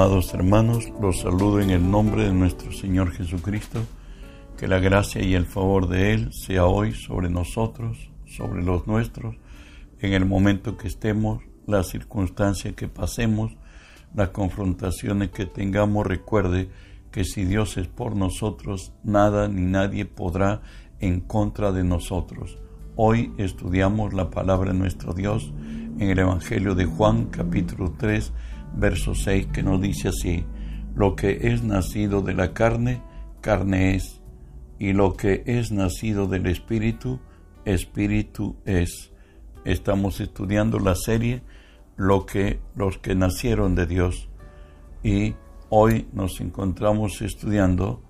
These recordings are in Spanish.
Amados hermanos, los saludo en el nombre de nuestro Señor Jesucristo. Que la gracia y el favor de Él sea hoy sobre nosotros, sobre los nuestros, en el momento que estemos, las circunstancias que pasemos, las confrontaciones que tengamos. Recuerde que si Dios es por nosotros, nada ni nadie podrá en contra de nosotros. Hoy estudiamos la palabra de nuestro Dios en el Evangelio de Juan capítulo 3 verso 6 que nos dice así, lo que es nacido de la carne, carne es, y lo que es nacido del Espíritu, Espíritu es. Estamos estudiando la serie Lo que los que nacieron de Dios y hoy nos encontramos estudiando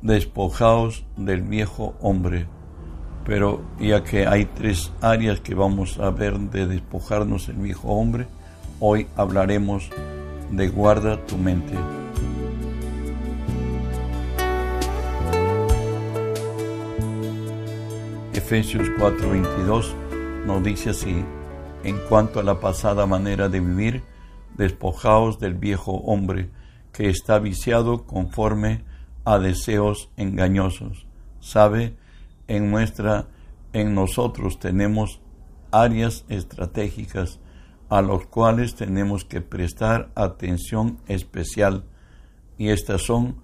despojados del viejo hombre. Pero ya que hay tres áreas que vamos a ver de despojarnos del viejo hombre, Hoy hablaremos de guarda tu mente. Efesios 4:22 nos dice así, en cuanto a la pasada manera de vivir, despojaos del viejo hombre que está viciado conforme a deseos engañosos. Sabe, en nuestra en nosotros tenemos áreas estratégicas a los cuales tenemos que prestar atención especial. Y estas son,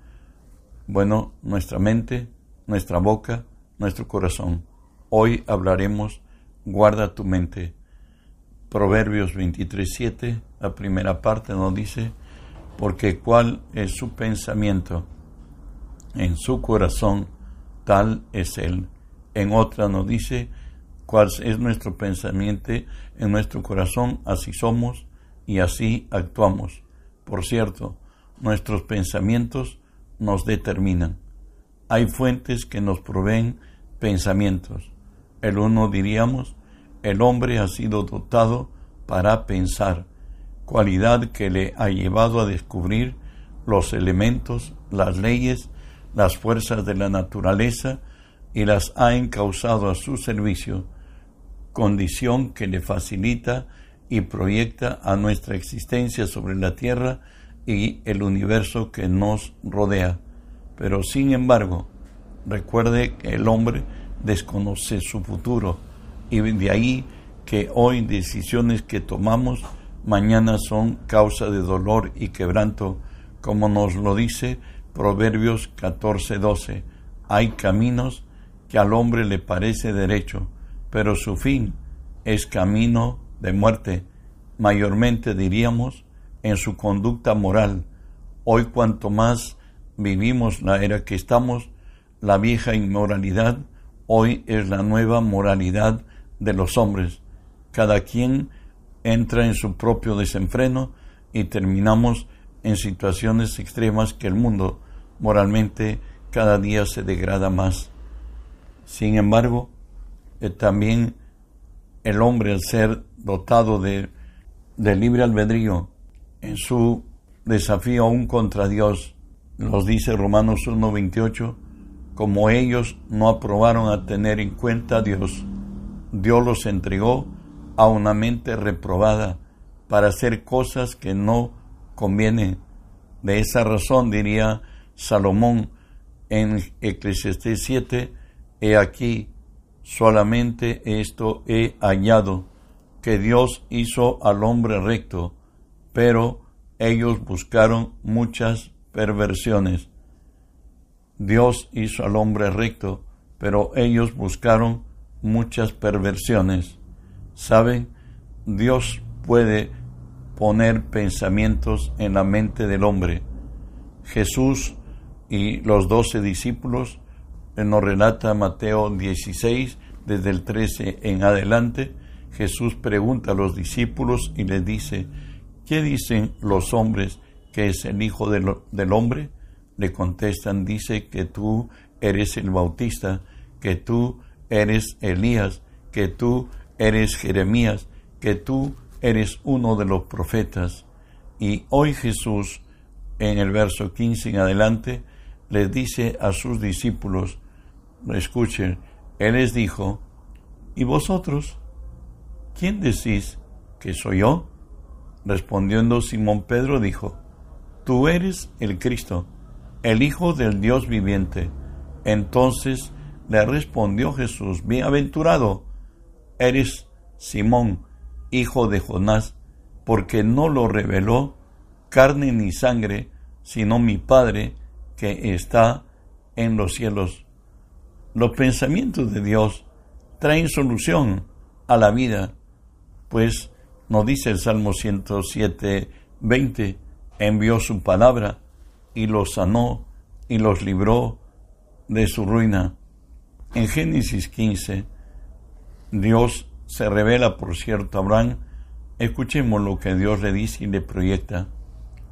bueno, nuestra mente, nuestra boca, nuestro corazón. Hoy hablaremos, guarda tu mente. Proverbios 23.7, la primera parte nos dice, porque cuál es su pensamiento en su corazón, tal es él. En otra nos dice, cuál es nuestro pensamiento en nuestro corazón, así somos y así actuamos. Por cierto, nuestros pensamientos nos determinan. Hay fuentes que nos proveen pensamientos. El uno diríamos, el hombre ha sido dotado para pensar, cualidad que le ha llevado a descubrir los elementos, las leyes, las fuerzas de la naturaleza y las ha encausado a su servicio condición que le facilita y proyecta a nuestra existencia sobre la Tierra y el universo que nos rodea. Pero sin embargo, recuerde que el hombre desconoce su futuro y de ahí que hoy decisiones que tomamos mañana son causa de dolor y quebranto, como nos lo dice Proverbios 14:12. Hay caminos que al hombre le parece derecho, pero su fin es camino de muerte, mayormente diríamos en su conducta moral. Hoy cuanto más vivimos la era que estamos, la vieja inmoralidad, hoy es la nueva moralidad de los hombres. Cada quien entra en su propio desenfreno y terminamos en situaciones extremas que el mundo moralmente cada día se degrada más. Sin embargo, eh, también el hombre, al ser dotado de, libre albedrío en su desafío aún contra Dios, nos dice Romanos 1.28, como ellos no aprobaron a tener en cuenta a Dios, Dios los entregó a una mente reprobada para hacer cosas que no convienen. De esa razón diría Salomón en Eclesiastés 7, he aquí, Solamente esto he hallado, que Dios hizo al hombre recto, pero ellos buscaron muchas perversiones. Dios hizo al hombre recto, pero ellos buscaron muchas perversiones. ¿Saben? Dios puede poner pensamientos en la mente del hombre. Jesús y los doce discípulos nos relata Mateo 16, desde el 13 en adelante, Jesús pregunta a los discípulos y les dice, ¿qué dicen los hombres que es el Hijo del Hombre? Le contestan, dice que tú eres el Bautista, que tú eres Elías, que tú eres Jeremías, que tú eres uno de los profetas. Y hoy Jesús, en el verso 15 en adelante, les dice a sus discípulos, escuchen, Él les dijo, ¿y vosotros? ¿Quién decís que soy yo? Respondiendo Simón Pedro dijo, tú eres el Cristo, el Hijo del Dios viviente. Entonces le respondió Jesús, bienaventurado eres Simón, hijo de Jonás, porque no lo reveló carne ni sangre, sino mi Padre que está en los cielos. Los pensamientos de Dios traen solución a la vida, pues nos dice el Salmo 107, 20, envió su palabra y los sanó y los libró de su ruina. En Génesis 15, Dios se revela, por cierto, a Abraham. Escuchemos lo que Dios le dice y le proyecta.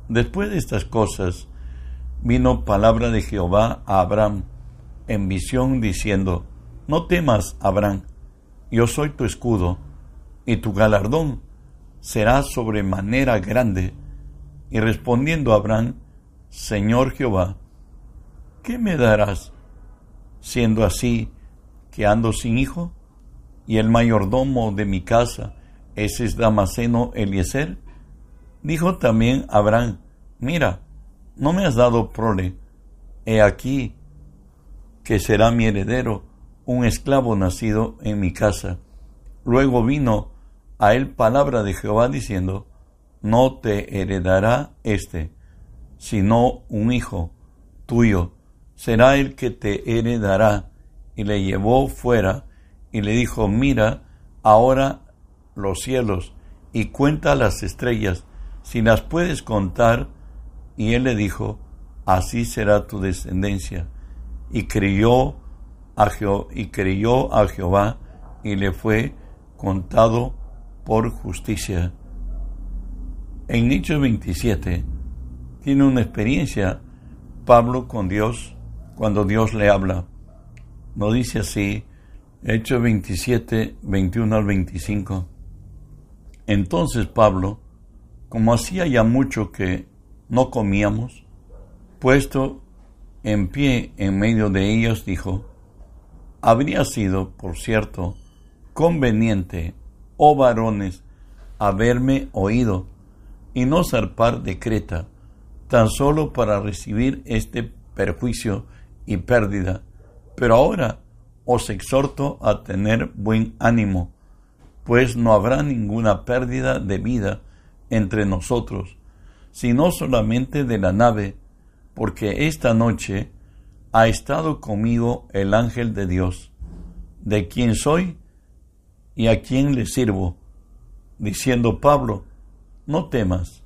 Después de estas cosas, vino palabra de Jehová a Abraham en visión diciendo, No temas, Abraham, yo soy tu escudo, y tu galardón será sobremanera grande. Y respondiendo Abraham, Señor Jehová, ¿qué me darás, siendo así que ando sin hijo? Y el mayordomo de mi casa, ese es Damaseno Eliezer. Dijo también Abraham, mira, no me has dado prole, he aquí que será mi heredero, un esclavo nacido en mi casa. Luego vino a él palabra de Jehová diciendo, no te heredará éste, sino un hijo tuyo, será el que te heredará. Y le llevó fuera y le dijo, mira ahora los cielos y cuenta las estrellas, si las puedes contar. Y él le dijo, así será tu descendencia. Y creyó a, y a Jehová y le fue contado por justicia. En Hechos 27 tiene una experiencia Pablo con Dios cuando Dios le habla. No dice así, Hechos 27, 21 al 25. Entonces Pablo, como hacía ya mucho que no comíamos, puesto en pie en medio de ellos, dijo, habría sido, por cierto, conveniente oh varones, haberme oído y no zarpar de Creta, tan solo para recibir este perjuicio y pérdida. Pero ahora os exhorto a tener buen ánimo, pues no habrá ninguna pérdida de vida entre nosotros, sino solamente de la nave, porque esta noche ha estado conmigo el ángel de Dios, de quien soy y a quién le sirvo, diciendo Pablo, no temas,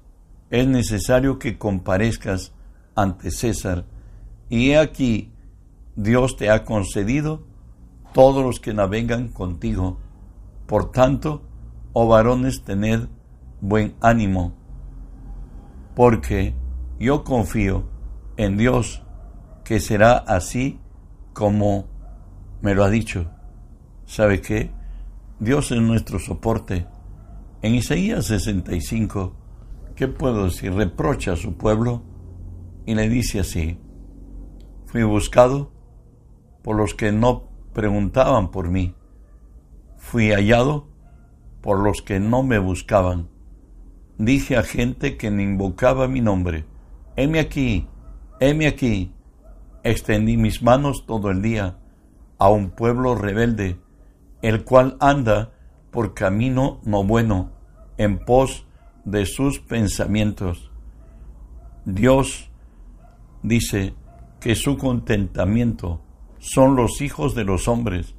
es necesario que comparezcas ante César, y he aquí, Dios te ha concedido todos los que navegan contigo. Por tanto, oh varones, tened buen ánimo, porque yo confío en Dios que será así como me lo ha dicho. ¿Sabe qué? Dios es nuestro soporte. En Isaías 65, ¿qué puedo decir? Reprocha a su pueblo y le dice así, fui buscado por los que no preguntaban por mí, fui hallado por los que no me buscaban. Dije a gente que me invocaba mi nombre, heme aquí, heme aquí. Extendí mis manos todo el día a un pueblo rebelde el cual anda por camino no bueno, en pos de sus pensamientos. Dios dice que su contentamiento son los hijos de los hombres.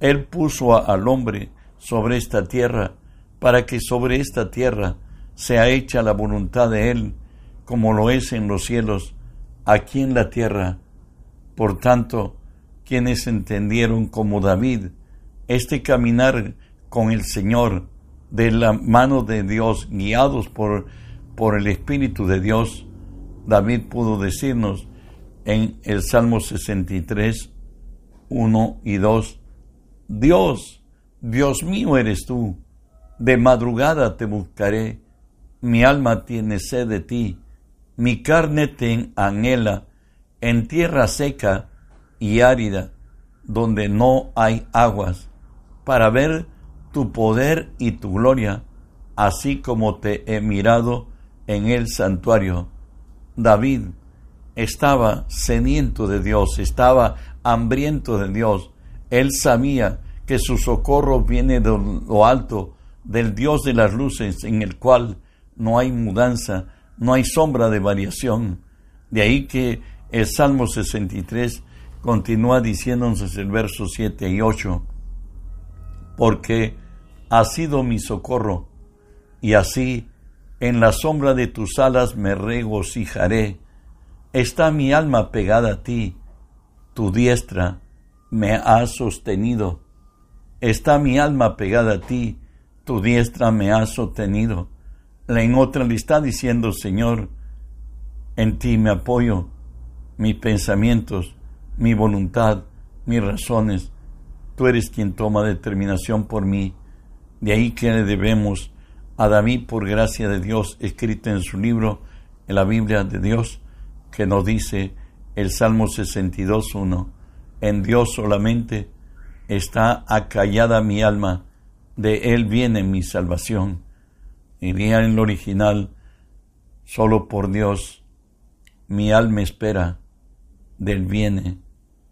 Él puso al hombre sobre esta tierra para que sobre esta tierra sea hecha la voluntad de Él, como lo es en los cielos, aquí en la tierra. Por tanto, quienes entendieron como David este caminar con el Señor de la mano de Dios, guiados por, por el Espíritu de Dios, David pudo decirnos en el Salmo 63, 1 y 2, Dios, Dios mío eres tú, de madrugada te buscaré, mi alma tiene sed de ti, mi carne te anhela en tierra seca y árida, donde no hay aguas para ver tu poder y tu gloria, así como te he mirado en el santuario. David estaba sediento de Dios, estaba hambriento de Dios. Él sabía que su socorro viene de lo alto, del Dios de las luces, en el cual no hay mudanza, no hay sombra de variación. De ahí que el Salmo 63 continúa diciéndonos el verso 7 y 8, porque ha sido mi socorro, y así en la sombra de tus alas me regocijaré. Está mi alma pegada a ti, tu diestra me ha sostenido. Está mi alma pegada a ti, tu diestra me ha sostenido. En otra le está diciendo, Señor, en ti me apoyo, mis pensamientos, mi voluntad, mis razones. Tú eres quien toma determinación por mí. De ahí que debemos a David, por gracia de Dios, escrita en su libro, en la Biblia de Dios, que nos dice el Salmo 62.1, en Dios solamente está acallada mi alma, de Él viene mi salvación. Iría en lo original, solo por Dios mi alma espera, del viene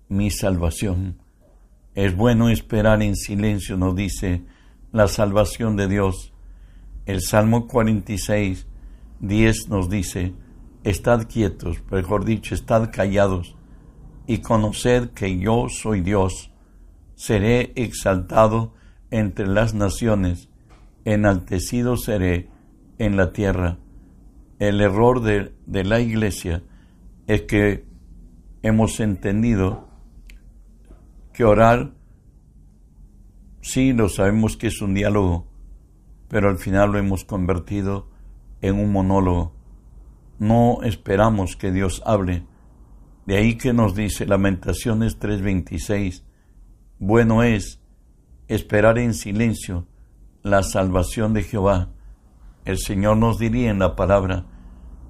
mi salvación. Es bueno esperar en silencio, nos dice la salvación de Dios. El Salmo 46, 10 nos dice, Estad quietos, mejor dicho, estad callados, y conoced que yo soy Dios. Seré exaltado entre las naciones, enaltecido seré en la tierra. El error de, la iglesia es que hemos entendido que orar, sí lo sabemos que es un diálogo, pero al final lo hemos convertido en un monólogo. No esperamos que Dios hable. De ahí que nos dice Lamentaciones 3:26, bueno es esperar en silencio la salvación de Jehová. El Señor nos diría en la palabra,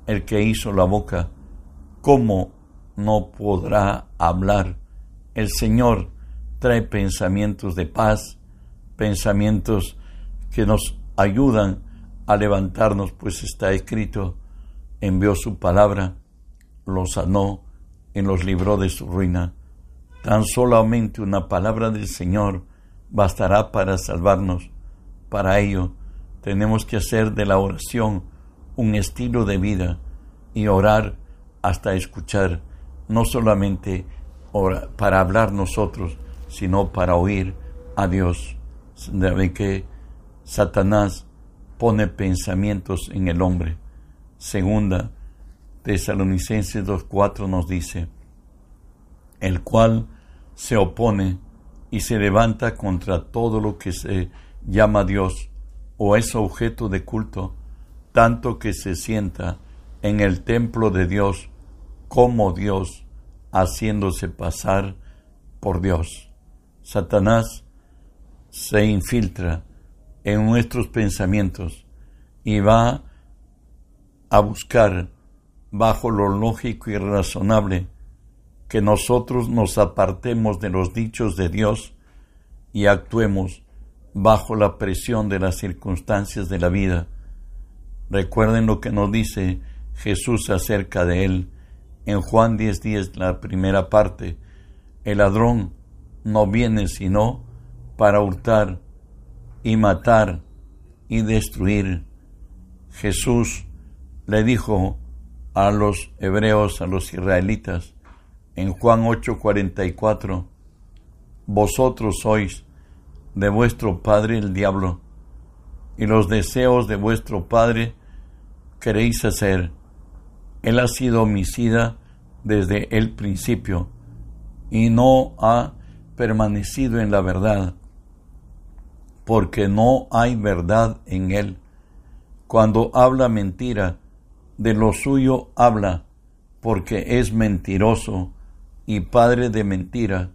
el que hizo la boca, ¿cómo no podrá hablar? El Señor trae pensamientos de paz, pensamientos que nos ayudan a levantarnos, pues está escrito, envió su palabra, lo sanó y los libró de su ruina. Tan solamente una palabra del Señor bastará para salvarnos. Para ello, tenemos que hacer de la oración un estilo de vida y orar hasta escuchar, no solamente para hablar nosotros, sino para oír a Dios. Debe que Satanás pone pensamientos en el hombre. Segunda, Tesalonicenses 2.4 nos dice, el cual se opone y se levanta contra todo lo que se llama Dios o es objeto de culto, tanto que se sienta en el templo de Dios como Dios, haciéndose pasar por Dios. Satanás se infiltra en nuestros pensamientos y va a buscar bajo lo lógico y razonable que nosotros nos apartemos de los dichos de Dios y actuemos bajo la presión de las circunstancias de la vida. Recuerden lo que nos dice Jesús acerca de él en Juan 10:10, la primera parte. El ladrón no viene sino para hurtar, y matar y destruir. Jesús le dijo a los hebreos, a los israelitas, en Juan 8:44, vosotros sois de vuestro padre el diablo, y los deseos de vuestro padre queréis hacer. Él ha sido homicida desde el principio y no ha permanecido en la verdad porque no hay verdad en él. Cuando habla mentira, de lo suyo habla, porque es mentiroso y padre de mentira.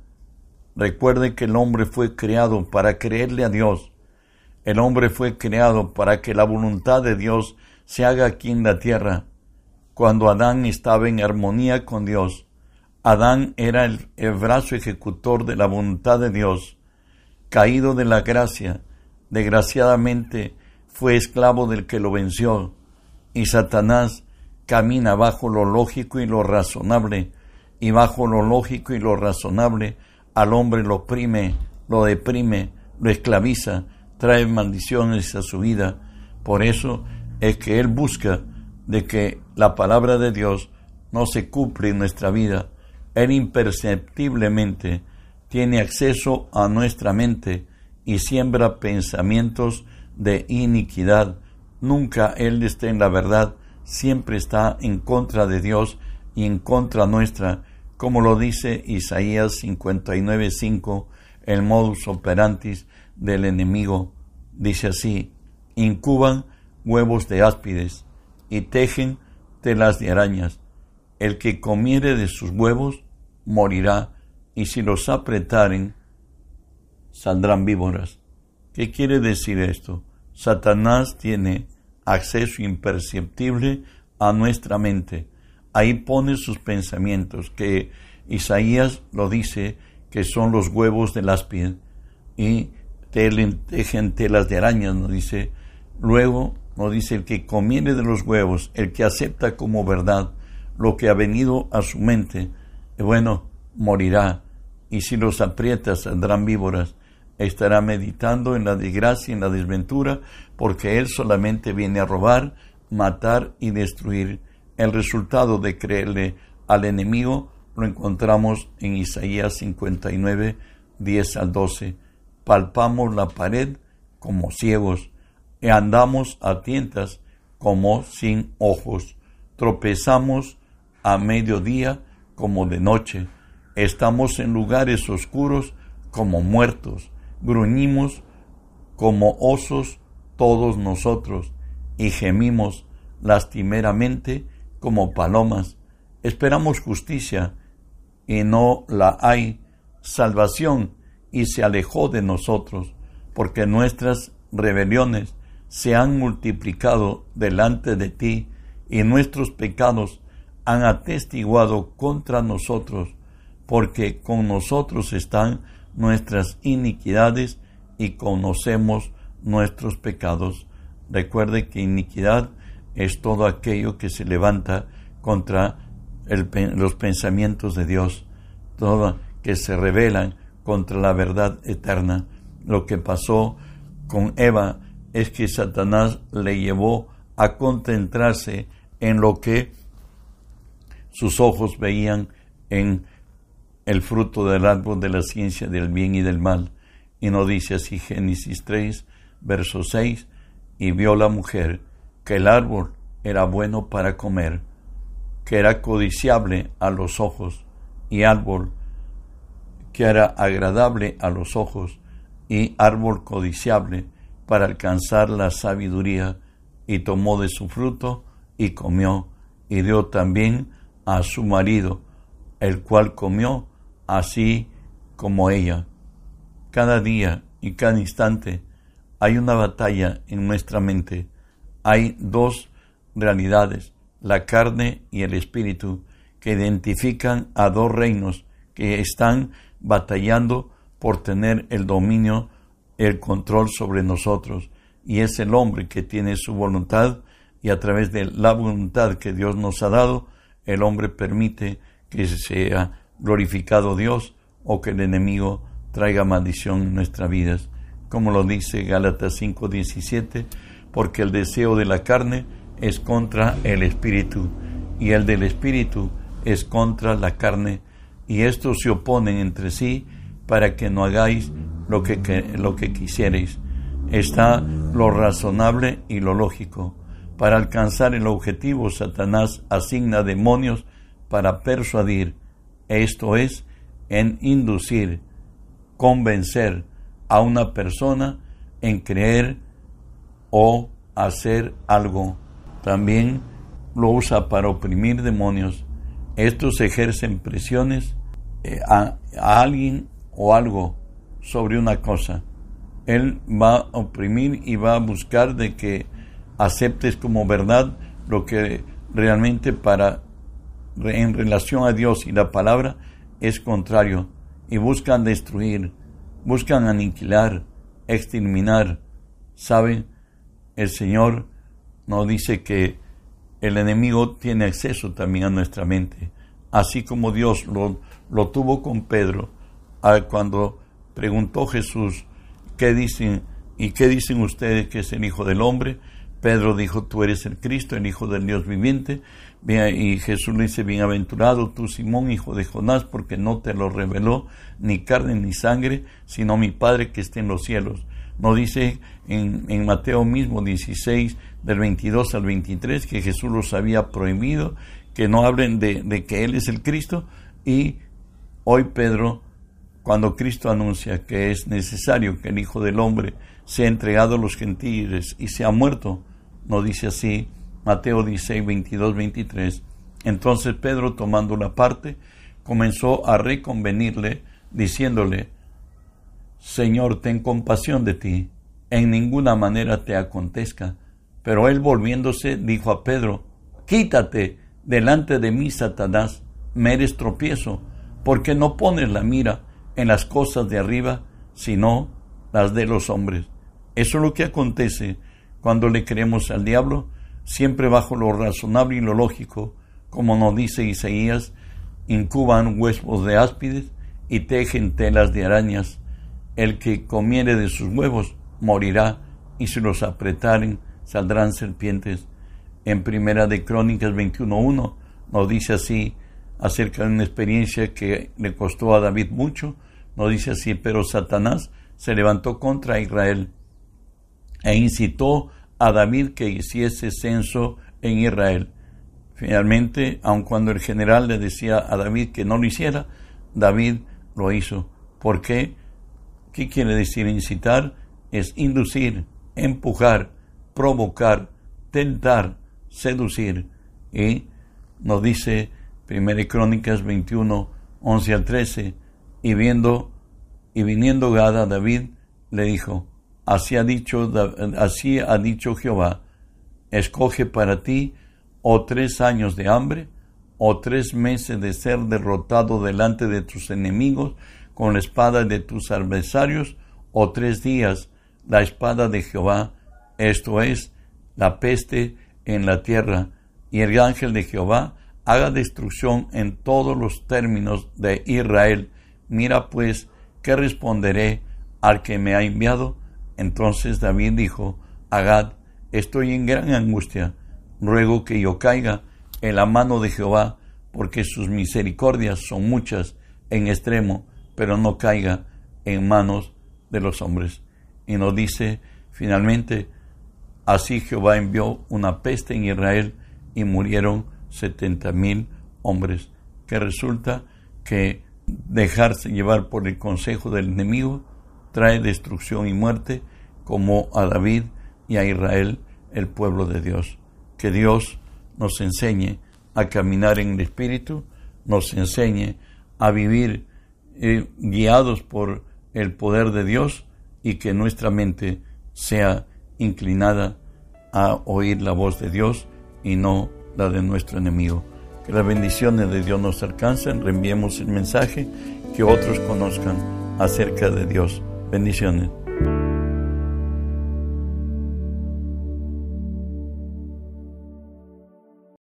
Recuerde que el hombre fue creado para creerle a Dios. El hombre fue creado para que la voluntad de Dios se haga aquí en la tierra. Cuando Adán estaba en armonía con Dios, Adán era el, brazo ejecutor de la voluntad de Dios caído de la gracia, desgraciadamente fue esclavo del que lo venció, y Satanás camina bajo lo lógico y lo razonable, y bajo lo lógico y lo razonable al hombre lo oprime, lo deprime, lo esclaviza, trae maldiciones a su vida. Por eso es que Él busca de que la palabra de Dios no se cumple en nuestra vida. Él imperceptiblemente tiene acceso a nuestra mente y siembra pensamientos de iniquidad. Nunca Él está en la verdad, siempre está en contra de Dios y en contra nuestra, como lo dice Isaías 59.5, el modus operantis del enemigo. Dice así, incuban huevos de áspides y tejen telas de arañas. El que comiere de sus huevos morirá, y si los apretaren, saldrán víboras. ¿Qué quiere decir esto? Satanás tiene acceso imperceptible a nuestra mente. Ahí pone sus pensamientos, que Isaías lo dice, que son los huevos del áspid, y tejen telas de arañas, nos dice. Luego nos dice el que conviene de los huevos, el que acepta como verdad lo que ha venido a su mente, bueno, morirá. Y si los aprietas, saldrán víboras. Estará meditando en la desgracia, en la desventura, porque él solamente viene a robar, matar y destruir. El resultado de creerle al enemigo lo encontramos en Isaías 59, 10 al 12 palpamos la pared como ciegos y andamos a tientas como sin ojos, tropezamos a mediodía como de noche, estamos en lugares oscuros como muertos, gruñimos como osos todos nosotros y gemimos lastimeramente como palomas. Esperamos justicia y no la hay, salvación y se alejó de nosotros, porque nuestras rebeliones se han multiplicado delante de ti y nuestros pecados han atestiguado contra nosotros, porque con nosotros están nuestras iniquidades y conocemos nuestros pecados. Recuerde que iniquidad es todo aquello que se levanta contra los pensamientos de Dios, todo que se rebelan contra la verdad eterna. Lo que pasó con Eva es que Satanás le llevó a concentrarse en lo que sus ojos veían en el fruto del árbol de la ciencia del bien y del mal. Y no dice así Génesis 3, verso 6, y vio la mujer que el árbol era bueno para comer, que era codiciable a los ojos y árbol que era agradable a los ojos y árbol codiciable para alcanzar la sabiduría, y tomó de su fruto y comió, y dio también a su marido, el cual comió así como ella. Cada día y cada instante hay una batalla en nuestra mente. Hay dos realidades, la carne y el espíritu, que identifican a dos reinos que están batallando por tener el dominio, el control sobre nosotros. Y es el hombre que tiene su voluntad y a través de la voluntad que Dios nos ha dado, el hombre permite que sea glorificado Dios o que el enemigo traiga maldición en nuestras vidas. Como lo dice Gálatas 5:17, porque el deseo de la carne es contra el espíritu y el del espíritu es contra la carne y estos se oponen entre sí para que no hagáis lo que, lo que quisierais. Está lo razonable y lo lógico. Para alcanzar el objetivo, Satanás asigna demonios para persuadir, esto es, en inducir, convencer a una persona en creer o hacer algo. También lo usa para oprimir demonios. Estos ejercen presiones eh, a, alguien o algo sobre una cosa, Él va a oprimir y va a buscar de que aceptes como verdad lo que realmente para en relación a Dios y la palabra es contrario y buscan destruir, buscan aniquilar, exterminar. ¿Saben? El Señor nos dice que el enemigo tiene acceso también a nuestra mente, así como Dios lo, lo tuvo con Pedro cuando preguntó Jesús, ¿qué dicen y qué dicen ustedes que es el Hijo del Hombre? Pedro dijo, tú eres el Cristo, el Hijo del Dios viviente. Y Jesús le dice, bienaventurado tú, Simón, hijo de Jonás, porque no te lo reveló ni carne ni sangre, sino mi Padre que está en los cielos. No dice en, Mateo mismo 16, del 22 al 23, que Jesús los había prohibido, que no hablen de, de que Él es el Cristo. Y hoy Pedro, cuando Cristo anuncia que es necesario que el Hijo del Hombre sea entregado a los gentiles y sea muerto, no dice así Mateo 16, 22, 23. Entonces Pedro, tomando la parte, comenzó a reconvenirle, diciéndole, Señor, ten compasión de ti, en ninguna manera te acontezca. Pero él volviéndose dijo a Pedro, Quítate delante de mí, Satanás, me eres tropiezo, porque no pones la mira en las cosas de arriba, sino las de los hombres. Eso es lo que acontece cuando le creemos al diablo, siempre bajo lo razonable y lo lógico, como nos dice Isaías, incuban huevos de áspides y tejen telas de arañas. El que comiere de sus huevos morirá, y si los apretaren saldrán serpientes. En Primera de Crónicas 21.1 nos dice así acerca de una experiencia que le costó a David mucho, nos dice así, pero Satanás se levantó contra Israel e incitó a David que hiciese censo en Israel. Finalmente, aun cuando el general le decía a David que no lo hiciera, David lo hizo. ¿Por qué? ¿Qué quiere decir incitar? Es inducir, empujar, provocar, tentar, seducir. Y nos dice 1 Crónicas 21, 11 al 13, y viendo y viniendo Gada David le dijo, Así ha dicho, así ha dicho Jehová, escoge para ti o tres años de hambre, o tres meses de ser derrotado delante de tus enemigos con la espada de tus adversarios, o tres días la espada de Jehová, esto es, la peste en la tierra, y el ángel de Jehová haga destrucción en todos los términos de Israel. Mira pues, ¿qué responderé al que me ha enviado? Entonces David dijo, Agad, estoy en gran angustia, ruego que yo caiga en la mano de Jehová, porque sus misericordias son muchas en extremo, pero no caiga en manos de los hombres. Y nos dice finalmente, así Jehová envió una peste en Israel y murieron setenta mil hombres, que resulta que dejarse llevar por el consejo del enemigo trae destrucción y muerte como a David y a Israel, el pueblo de Dios. Que Dios nos enseñe a caminar en el Espíritu, nos enseñe a vivir eh, guiados por el poder de Dios y que nuestra mente sea inclinada a oír la voz de Dios y no la de nuestro enemigo. Que las bendiciones de Dios nos alcancen, reenviemos el mensaje, que otros conozcan acerca de Dios. Bendiciones.